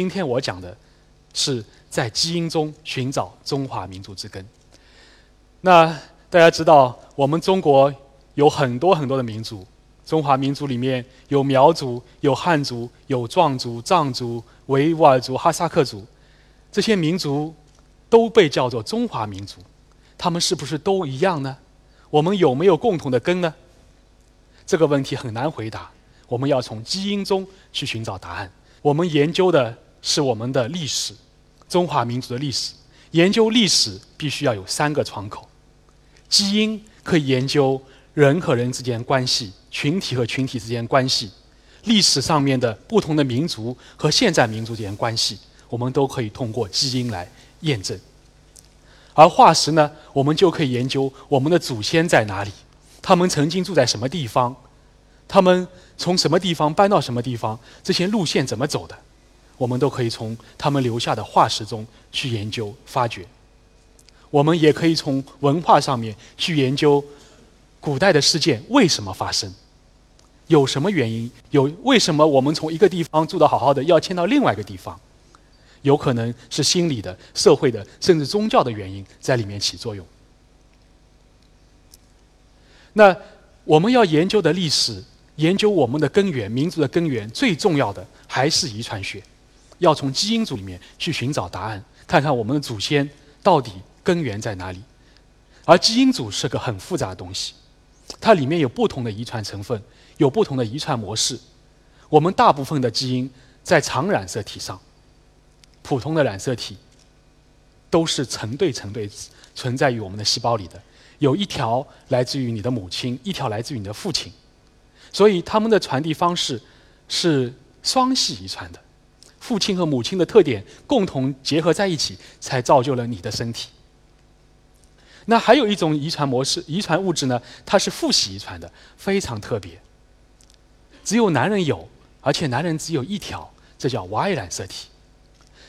今天我讲的是在基因中寻找中华民族之根。那大家知道，我们中国有很多很多的民族，中华民族里面有苗族、有汉族、有壮族、藏族、维吾尔族、哈萨克族，这些民族都被叫做中华民族。他们是不是都一样呢？我们有没有共同的根呢？这个问题很难回答。我们要从基因中去寻找答案。我们研究的是我们的历史，中华民族的历史。研究历史必须要有三个窗口：基因可以研究人和人之间关系、群体和群体之间关系；历史上面的不同的民族和现在民族之间关系，我们都可以通过基因来验证。而化石呢，我们就可以研究我们的祖先在哪里，他们曾经住在什么地方，他们。从什么地方搬到什么地方，这些路线怎么走的，我们都可以从他们留下的化石中去研究发掘。我们也可以从文化上面去研究古代的事件为什么发生，有什么原因？有为什么我们从一个地方住得好好的要迁到另外一个地方？有可能是心理的、社会的，甚至宗教的原因在里面起作用。那我们要研究的历史。研究我们的根源，民族的根源，最重要的还是遗传学，要从基因组里面去寻找答案，看看我们的祖先到底根源在哪里。而基因组是个很复杂的东西，它里面有不同的遗传成分，有不同的遗传模式。我们大部分的基因在常染色体上，普通的染色体都是成对成对存在于我们的细胞里的，有一条来自于你的母亲，一条来自于你的父亲。所以，他们的传递方式是双系遗传的，父亲和母亲的特点共同结合在一起，才造就了你的身体。那还有一种遗传模式、遗传物质呢？它是父系遗传的，非常特别，只有男人有，而且男人只有一条，这叫 Y 染色体。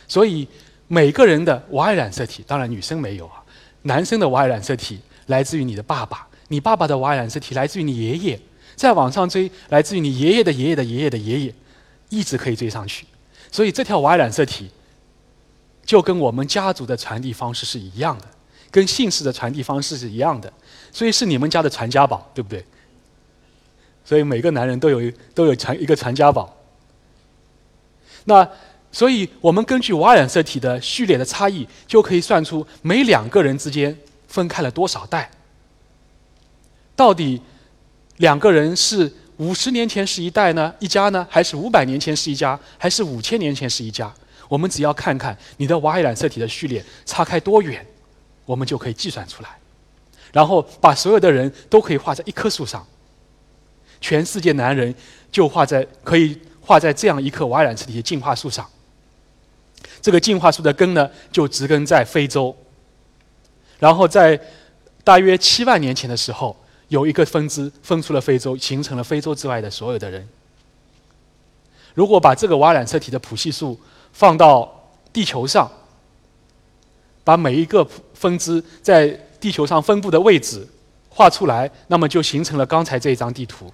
所以，每个人的 Y 染色体，当然女生没有啊，男生的 Y 染色体来自于你的爸爸，你爸爸的 Y 染色体来自于你爷爷。再往上追，来自于你爷爷的爷爷的爷爷的爷爷，一直可以追上去。所以这条 Y 染色体就跟我们家族的传递方式是一样的，跟姓氏的传递方式是一样的，所以是你们家的传家宝，对不对？所以每个男人都有都有传一个传家宝。那所以我们根据 Y 染色体的序列的差异，就可以算出每两个人之间分开了多少代，到底。两个人是五十年前是一代呢，一家呢，还是五百年前是一家，还是五千年前是一家？我们只要看看你的 Y 染色体的序列差开多远，我们就可以计算出来。然后把所有的人都可以画在一棵树上，全世界男人就画在可以画在这样一棵 Y 染色体的进化树上。这个进化树的根呢，就植根在非洲。然后在大约七万年前的时候。有一个分支分出了非洲，形成了非洲之外的所有的人。如果把这个 Y 染色体的谱系数放到地球上，把每一个分支在地球上分布的位置画出来，那么就形成了刚才这一张地图。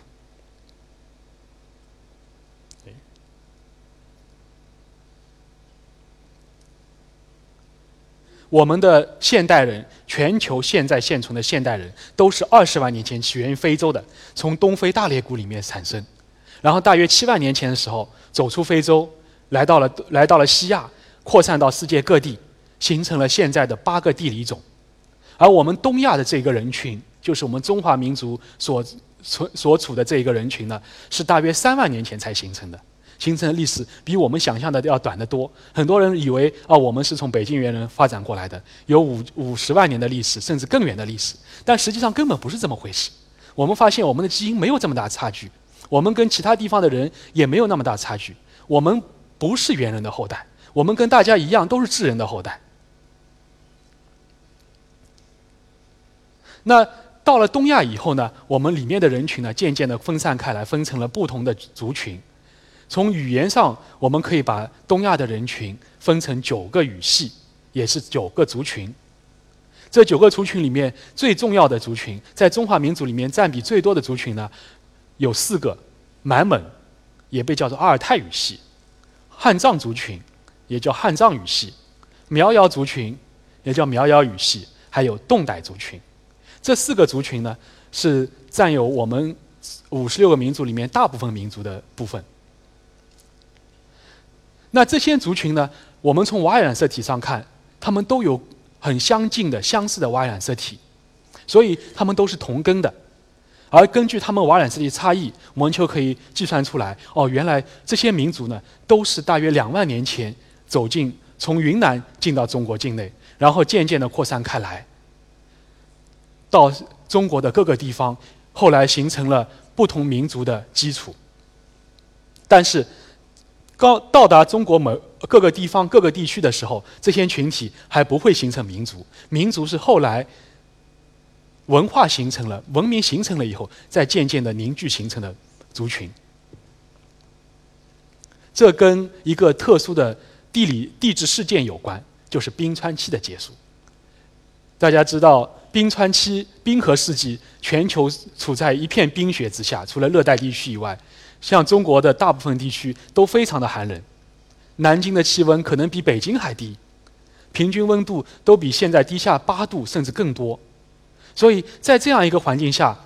我们的现代人，全球现在现存的现代人，都是二十万年前起源于非洲的，从东非大裂谷里面产生，然后大约七万年前的时候走出非洲，来到了来到了西亚，扩散到世界各地，形成了现在的八个地理种。而我们东亚的这个人群，就是我们中华民族所存所处的这一个人群呢，是大约三万年前才形成的。形成的历史比我们想象的要短得多。很多人以为啊，我们是从北京猿人发展过来的，有五五十万年的历史，甚至更远的历史。但实际上根本不是这么回事。我们发现我们的基因没有这么大差距，我们跟其他地方的人也没有那么大差距。我们不是猿人的后代，我们跟大家一样都是智人的后代。那到了东亚以后呢，我们里面的人群呢，渐渐的分散开来，分成了不同的族群。从语言上，我们可以把东亚的人群分成九个语系，也是九个族群。这九个族群里面最重要的族群，在中华民族里面占比最多的族群呢，有四个：满蒙，也被叫做阿尔泰语系；汉藏族群，也叫汉藏语系；苗瑶族群，也叫苗瑶语系；还有侗傣族群。这四个族群呢，是占有我们五十六个民族里面大部分民族的部分。那这些族群呢，我们从 Y 染色体上看，它们都有很相近的、相似的 Y 染色体，所以它们都是同根的。而根据它们 Y 染色体差异，我们就可以计算出来：哦，原来这些民族呢，都是大约两万年前走进从云南进到中国境内，然后渐渐的扩散开来，到中国的各个地方，后来形成了不同民族的基础。但是，到到达中国某各个地方、各个地区的时候，这些群体还不会形成民族，民族是后来。文化形成了，文明形成了以后，再渐渐的凝聚形成的族群。这跟一个特殊的地理地质事件有关，就是冰川期的结束。大家知道，冰川期冰河世纪，全球处在一片冰雪之下，除了热带地区以外，像中国的大部分地区都非常的寒冷。南京的气温可能比北京还低，平均温度都比现在低下八度甚至更多。所以在这样一个环境下，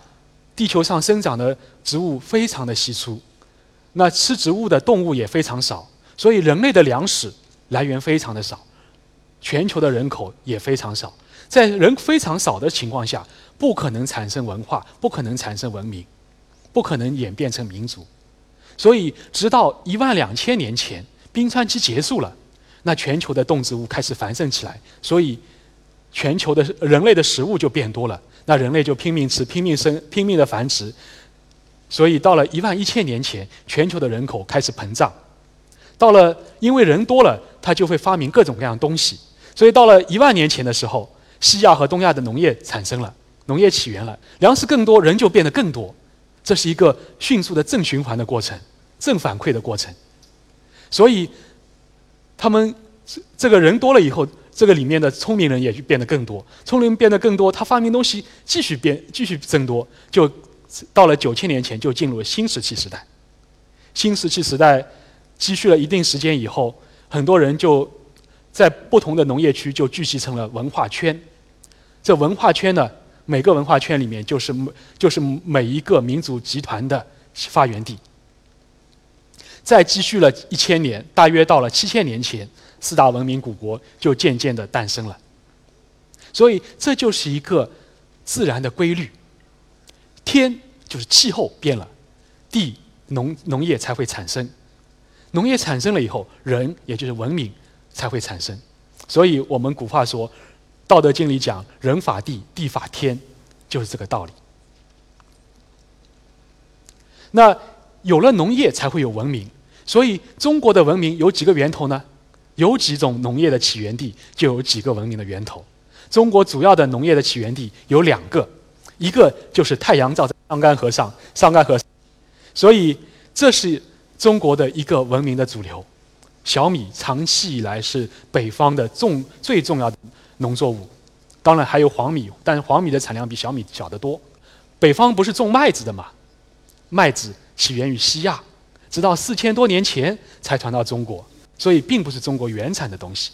地球上生长的植物非常的稀疏，那吃植物的动物也非常少，所以人类的粮食来源非常的少，全球的人口也非常少，在人非常少的情况下，不可能产生文化，不可能产生文明，不可能演变成民族，所以直到一万两千年前冰川期结束了，那全球的动植物开始繁盛起来，所以。全球的人类的食物就变多了，那人类就拼命吃、拼命生、拼命的繁殖，所以到了一万一千年前，全球的人口开始膨胀。到了因为人多了，他就会发明各种各样东西，所以到了一万年前的时候，西亚和东亚的农业产生了，农业起源了，粮食更多，人就变得更多，这是一个迅速的正循环的过程，正反馈的过程。所以他们这个人多了以后。这个里面的聪明人也就变得更多，聪明人变得更多，他发明东西继续变，继续增多，就到了九千年前就进入了新石器时代。新石器时代积蓄了一定时间以后，很多人就在不同的农业区就聚集成了文化圈。这文化圈呢，每个文化圈里面就是就是每一个民族集团的发源地。再积蓄了一千年，大约到了七千年前。四大文明古国就渐渐的诞生了，所以这就是一个自然的规律。天就是气候变了，地农农业才会产生，农业产生了以后，人也就是文明才会产生。所以我们古话说，《道德经》里讲“人法地，地法天”，就是这个道理。那有了农业，才会有文明。所以中国的文明有几个源头呢？有几种农业的起源地，就有几个文明的源头。中国主要的农业的起源地有两个，一个就是太阳照在桑干河上，桑干河，所以这是中国的一个文明的主流。小米长期以来是北方的重最重要的农作物，当然还有黄米，但是黄米的产量比小米小得多。北方不是种麦子的嘛？麦子起源于西亚，直到四千多年前才传到中国。所以并不是中国原产的东西。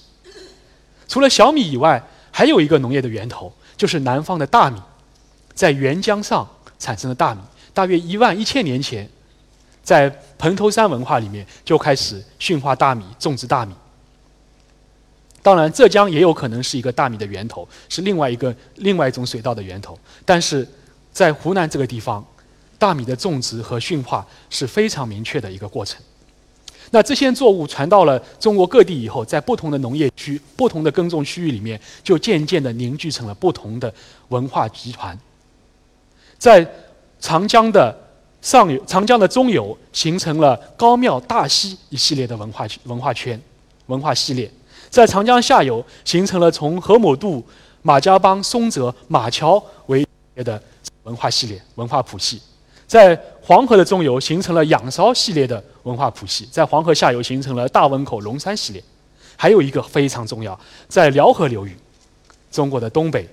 除了小米以外，还有一个农业的源头，就是南方的大米，在沅江上产生的大米，大约一万一千年前，在蓬头山文化里面就开始驯化大米、种植大米。当然，浙江也有可能是一个大米的源头，是另外一个另外一种水稻的源头。但是在湖南这个地方，大米的种植和驯化是非常明确的一个过程。那这些作物传到了中国各地以后，在不同的农业区、不同的耕种区域里面，就渐渐地凝聚成了不同的文化集团。在长江的上游、长江的中游，形成了高庙大溪一系列的文化文化圈、文化系列；在长江下游，形成了从河姆渡、马家浜、松泽、马桥为的文化系列、文化谱系。在黄河的中游形成了仰韶系列的文化谱系，在黄河下游形成了大汶口、龙山系列，还有一个非常重要，在辽河流域，中国的东北，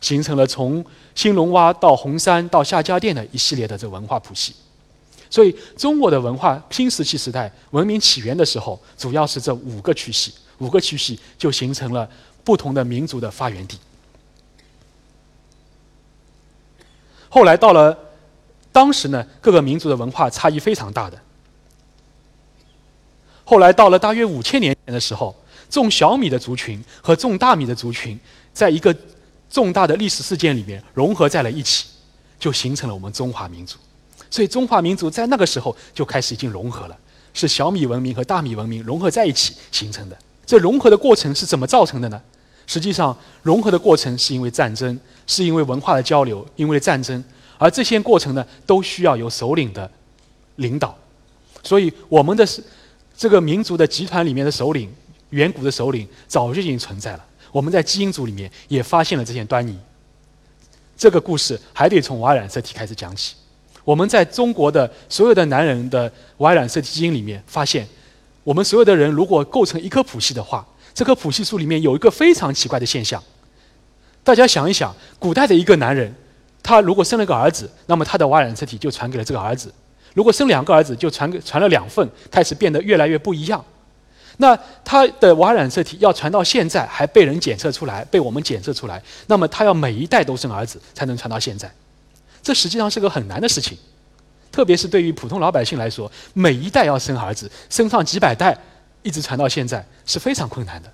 形成了从兴隆洼到红山到夏家店的一系列的这文化谱系。所以中国的文化新石器时代文明起源的时候，主要是这五个区系，五个区系就形成了不同的民族的发源地。后来到了当时呢，各个民族的文化差异非常大的。后来到了大约五千年前的时候，种小米的族群和种大米的族群，在一个重大的历史事件里面融合在了一起，就形成了我们中华民族。所以中华民族在那个时候就开始已经融合了，是小米文明和大米文明融合在一起形成的。这融合的过程是怎么造成的呢？实际上，融合的过程是因为战争，是因为文化的交流，因为战争，而这些过程呢，都需要有首领的领导。所以，我们的这个民族的集团里面的首领，远古的首领早就已经存在了。我们在基因组里面也发现了这些端倪。这个故事还得从 Y 染色体开始讲起。我们在中国的所有的男人的 Y 染色体基因里面发现，我们所有的人如果构成一颗谱系的话，这颗谱系数里面有一个非常奇怪的现象。大家想一想，古代的一个男人，他如果生了个儿子，那么他的 Y 染色体就传给了这个儿子；如果生两个儿子，就传给传了两份，开始变得越来越不一样。那他的 Y 染色体要传到现在还被人检测出来，被我们检测出来，那么他要每一代都生儿子才能传到现在。这实际上是个很难的事情，特别是对于普通老百姓来说，每一代要生儿子，生上几百代，一直传到现在是非常困难的。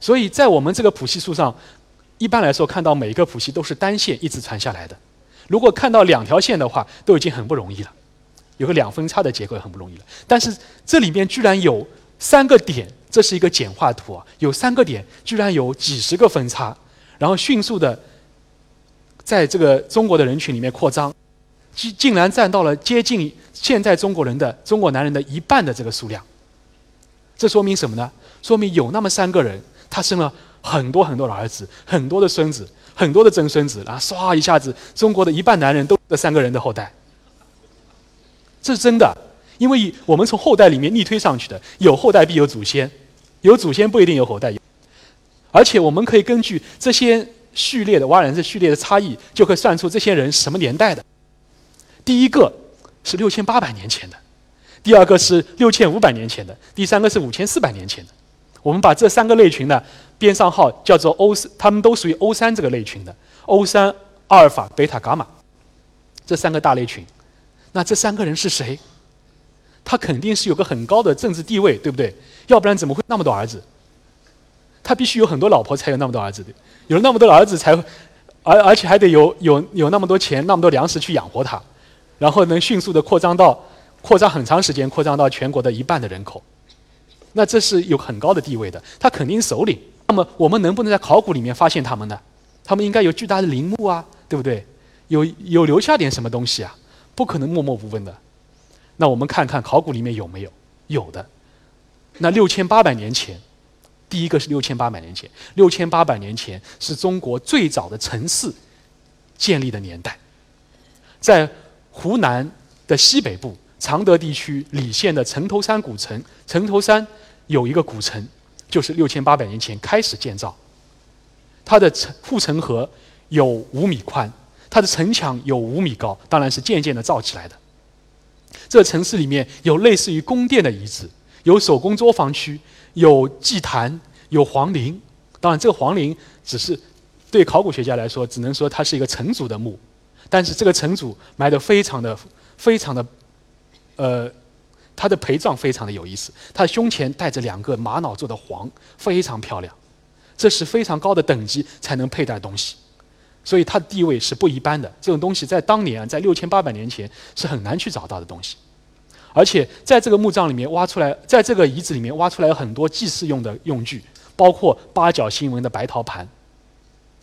所以在我们这个谱系数上，一般来说看到每一个谱系都是单线一直传下来的。如果看到两条线的话，都已经很不容易了，有个两分叉的结构很不容易了。但是这里面居然有三个点，这是一个简化图啊，有三个点，居然有几十个分叉，然后迅速的。在这个中国的人群里面扩张，竟竟然占到了接近现在中国人的中国男人的一半的这个数量。这说明什么呢？说明有那么三个人，他生了很多很多的儿子，很多的孙子，很多的曾孙子，然后唰一下子，中国的一半男人都这三个人的后代。这是真的，因为我们从后代里面逆推上去的，有后代必有祖先，有祖先不一定有后代，而且我们可以根据这些。序列的 Y 染色序列的差异，就可以算出这些人什么年代的。第一个是六千八百年前的，第二个是六千五百年前的，第三个是五千四百年前的。我们把这三个类群呢编上号，叫做 O，他们都属于 O 三这个类群的。O 三、阿尔法、贝塔、伽马这三个大类群。那这三个人是谁？他肯定是有个很高的政治地位，对不对？要不然怎么会那么多儿子？他必须有很多老婆才有那么多儿子的。有了那么多儿子，才而而且还得有有有那么多钱、那么多粮食去养活他，然后能迅速的扩张到扩张很长时间，扩张到全国的一半的人口。那这是有很高的地位的，他肯定首领。那么我们能不能在考古里面发现他们呢？他们应该有巨大的陵墓啊，对不对？有有留下点什么东西啊？不可能默默无闻的。那我们看看考古里面有没有？有的。那六千八百年前。第一个是六千八百年前，六千八百年前是中国最早的城市建立的年代，在湖南的西北部常德地区澧县的城头山古城，城头山有一个古城，就是六千八百年前开始建造。它的城护城河有五米宽，它的城墙有五米高，当然是渐渐的造起来的。这城市里面有类似于宫殿的遗址，有手工作坊区。有祭坛，有皇陵，当然这个皇陵只是对考古学家来说，只能说它是一个城主的墓，但是这个城主埋的非常的、非常的，呃，他的陪葬非常的有意思，他胸前带着两个玛瑙做的环，非常漂亮，这是非常高的等级才能佩戴东西，所以他的地位是不一般的。这种东西在当年，在六千八百年前是很难去找到的东西。而且在这个墓葬里面挖出来，在这个遗址里面挖出来很多祭祀用的用具，包括八角星纹的白陶盘。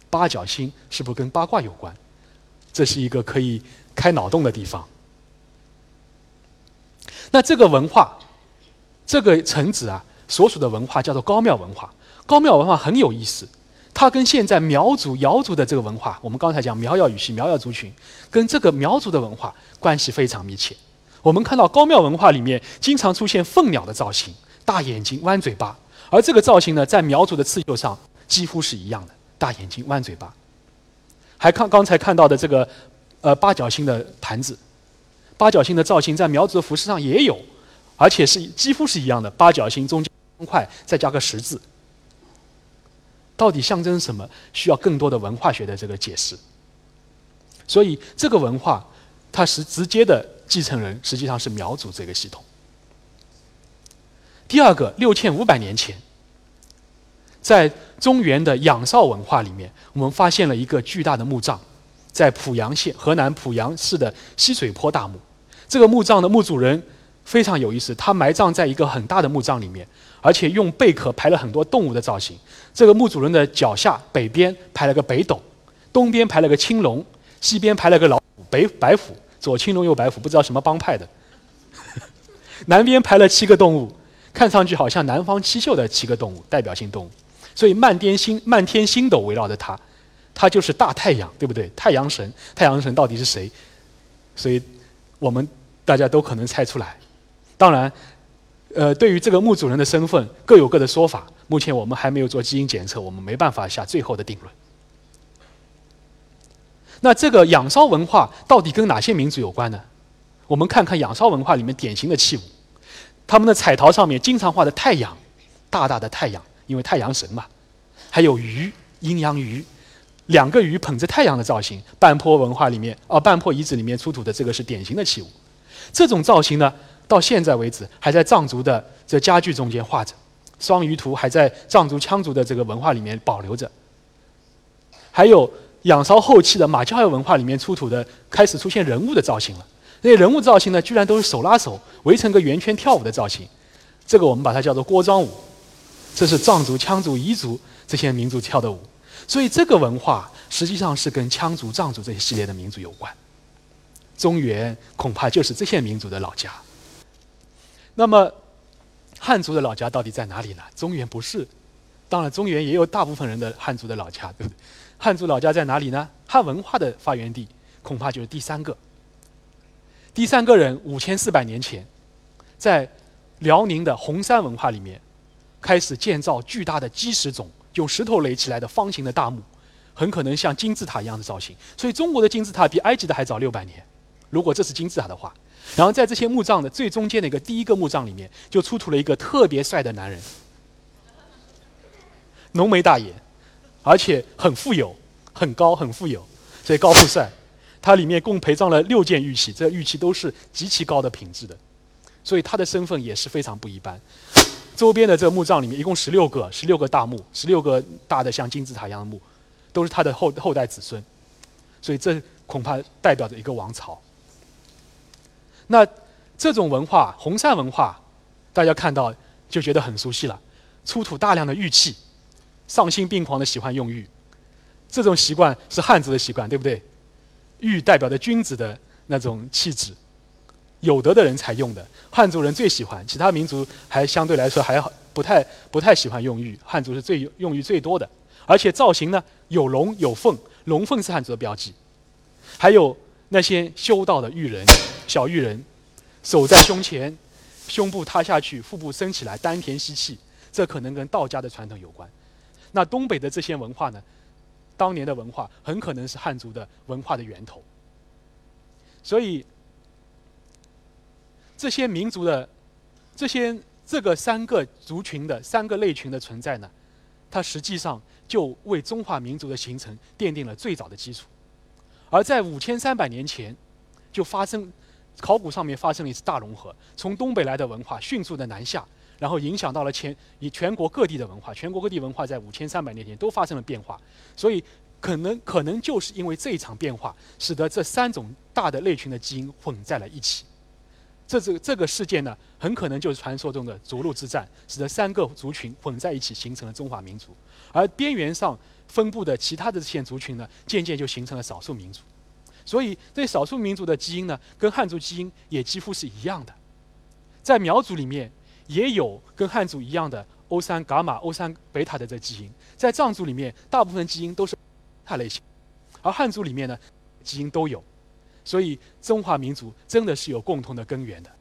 八角星是不是跟八卦有关？这是一个可以开脑洞的地方。那这个文化，这个城址啊，所属的文化叫做高庙文化。高庙文化很有意思，它跟现在苗族、瑶族的这个文化，我们刚才讲苗瑶语系、苗瑶族群，跟这个苗族的文化关系非常密切。我们看到高庙文化里面经常出现凤鸟的造型，大眼睛、弯嘴巴，而这个造型呢，在苗族的刺绣上几乎是一样的，大眼睛、弯嘴巴。还看刚才看到的这个，呃，八角星的盘子，八角星的造型在苗族的服饰上也有，而且是几乎是一样的，八角星中间方块再加个十字。到底象征什么？需要更多的文化学的这个解释。所以这个文化，它是直接的继承人，实际上是苗族这个系统。第二个，六千五百年前，在中原的仰韶文化里面，我们发现了一个巨大的墓葬，在濮阳县河南濮阳市的西水坡大墓。这个墓葬的墓主人非常有意思，他埋葬在一个很大的墓葬里面，而且用贝壳排了很多动物的造型。这个墓主人的脚下北边排了个北斗，东边排了个青龙，西边排了个老虎北白虎，左青龙右白虎，不知道什么帮派的。南边排了七个动物，看上去好像南方七秀的七个动物，代表性动物。所以漫天星漫天星斗围绕着他，他就是大太阳，对不对？太阳神，太阳神到底是谁？所以我们。大家都可能猜出来，当然，呃，对于这个墓主人的身份各有各的说法。目前我们还没有做基因检测，我们没办法下最后的定论。那这个仰韶文化到底跟哪些民族有关呢？我们看看仰韶文化里面典型的器物，他们的彩陶上面经常画的太阳，大大的太阳，因为太阳神嘛，还有鱼，阴阳鱼，两个鱼捧着太阳的造型。半坡文化里面，哦，半坡遗址里面出土的这个是典型的器物。这种造型呢，到现在为止还在藏族的这家具中间画着，双鱼图还在藏族羌族的这个文化里面保留着。还有仰韶后期的马交文化里面出土的，开始出现人物的造型了。那些人物造型呢，居然都是手拉手围成个圆圈跳舞的造型。这个我们把它叫做锅庄舞，这是藏族、羌族、彝族这些民族跳的舞。所以这个文化实际上是跟羌族、藏族这些系列的民族有关。中原恐怕就是这些民族的老家。那么，汉族的老家到底在哪里呢？中原不是，当然中原也有大部分人的汉族的老家，对不对？汉族老家在哪里呢？汉文化的发源地恐怕就是第三个。第三个人五千四百年前，在辽宁的红山文化里面，开始建造巨大的基石冢，用石头垒起来的方形的大墓，很可能像金字塔一样的造型。所以中国的金字塔比埃及的还早六百年。如果这是金字塔的话，然后在这些墓葬的最中间的一个第一个墓葬里面，就出土了一个特别帅的男人，浓眉大眼，而且很富有，很高，很富有，所以高富帅。他里面共陪葬了六件玉器，这玉器都是极其高的品质的，所以他的身份也是非常不一般。周边的这个墓葬里面一共十六个，十六个大墓，十六个大的像金字塔一样的墓，都是他的后后代子孙，所以这恐怕代表着一个王朝。那这种文化，红山文化，大家看到就觉得很熟悉了。出土大量的玉器，丧心病狂的喜欢用玉，这种习惯是汉族的习惯，对不对？玉代表着君子的那种气质，有德的人才用的。汉族人最喜欢，其他民族还相对来说还好不太不太喜欢用玉，汉族是最用玉最多的。而且造型呢，有龙有凤，龙凤是汉族的标记，还有那些修道的玉人。小玉人，手在胸前，胸部塌下去，腹部升起来，丹田吸气，这可能跟道家的传统有关。那东北的这些文化呢？当年的文化很可能是汉族的文化的源头。所以，这些民族的这些这个三个族群的三个类群的存在呢，它实际上就为中华民族的形成奠定了最早的基础。而在五千三百年前，就发生。考古上面发生了一次大融合，从东北来的文化迅速的南下，然后影响到了全以全国各地的文化，全国各地文化在五千三百年前都发生了变化，所以可能可能就是因为这一场变化，使得这三种大的类群的基因混在了一起。这这这个事件呢，很可能就是传说中的逐鹿之战，使得三个族群混在一起形成了中华民族，而边缘上分布的其他的这些族群呢，渐渐就形成了少数民族。所以，这少数民族的基因呢，跟汉族基因也几乎是一样的。在苗族里面，也有跟汉族一样的欧三伽马、欧三贝塔的这基因。在藏族里面，大部分基因都是他类型，而汉族里面呢，基因都有。所以中华民族真的是有共同的根源的。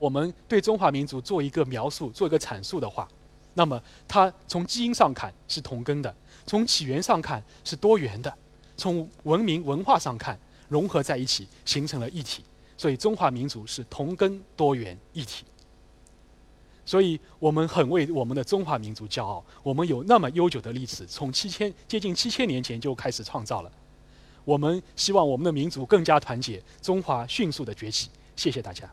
我们对中华民族做一个描述做一个阐述的话那么它从基因上看是同根的。从起源上看是多元的。从文明文化上看融合在一起形成了一体。所以中华民族是同根多元一体。所以我们很为我们的中华民族骄傲。我们有那么悠久的历史从七千接近七千年前就开始创造了我们希望我们的民族更加团结中华迅速的崛起。谢谢大家。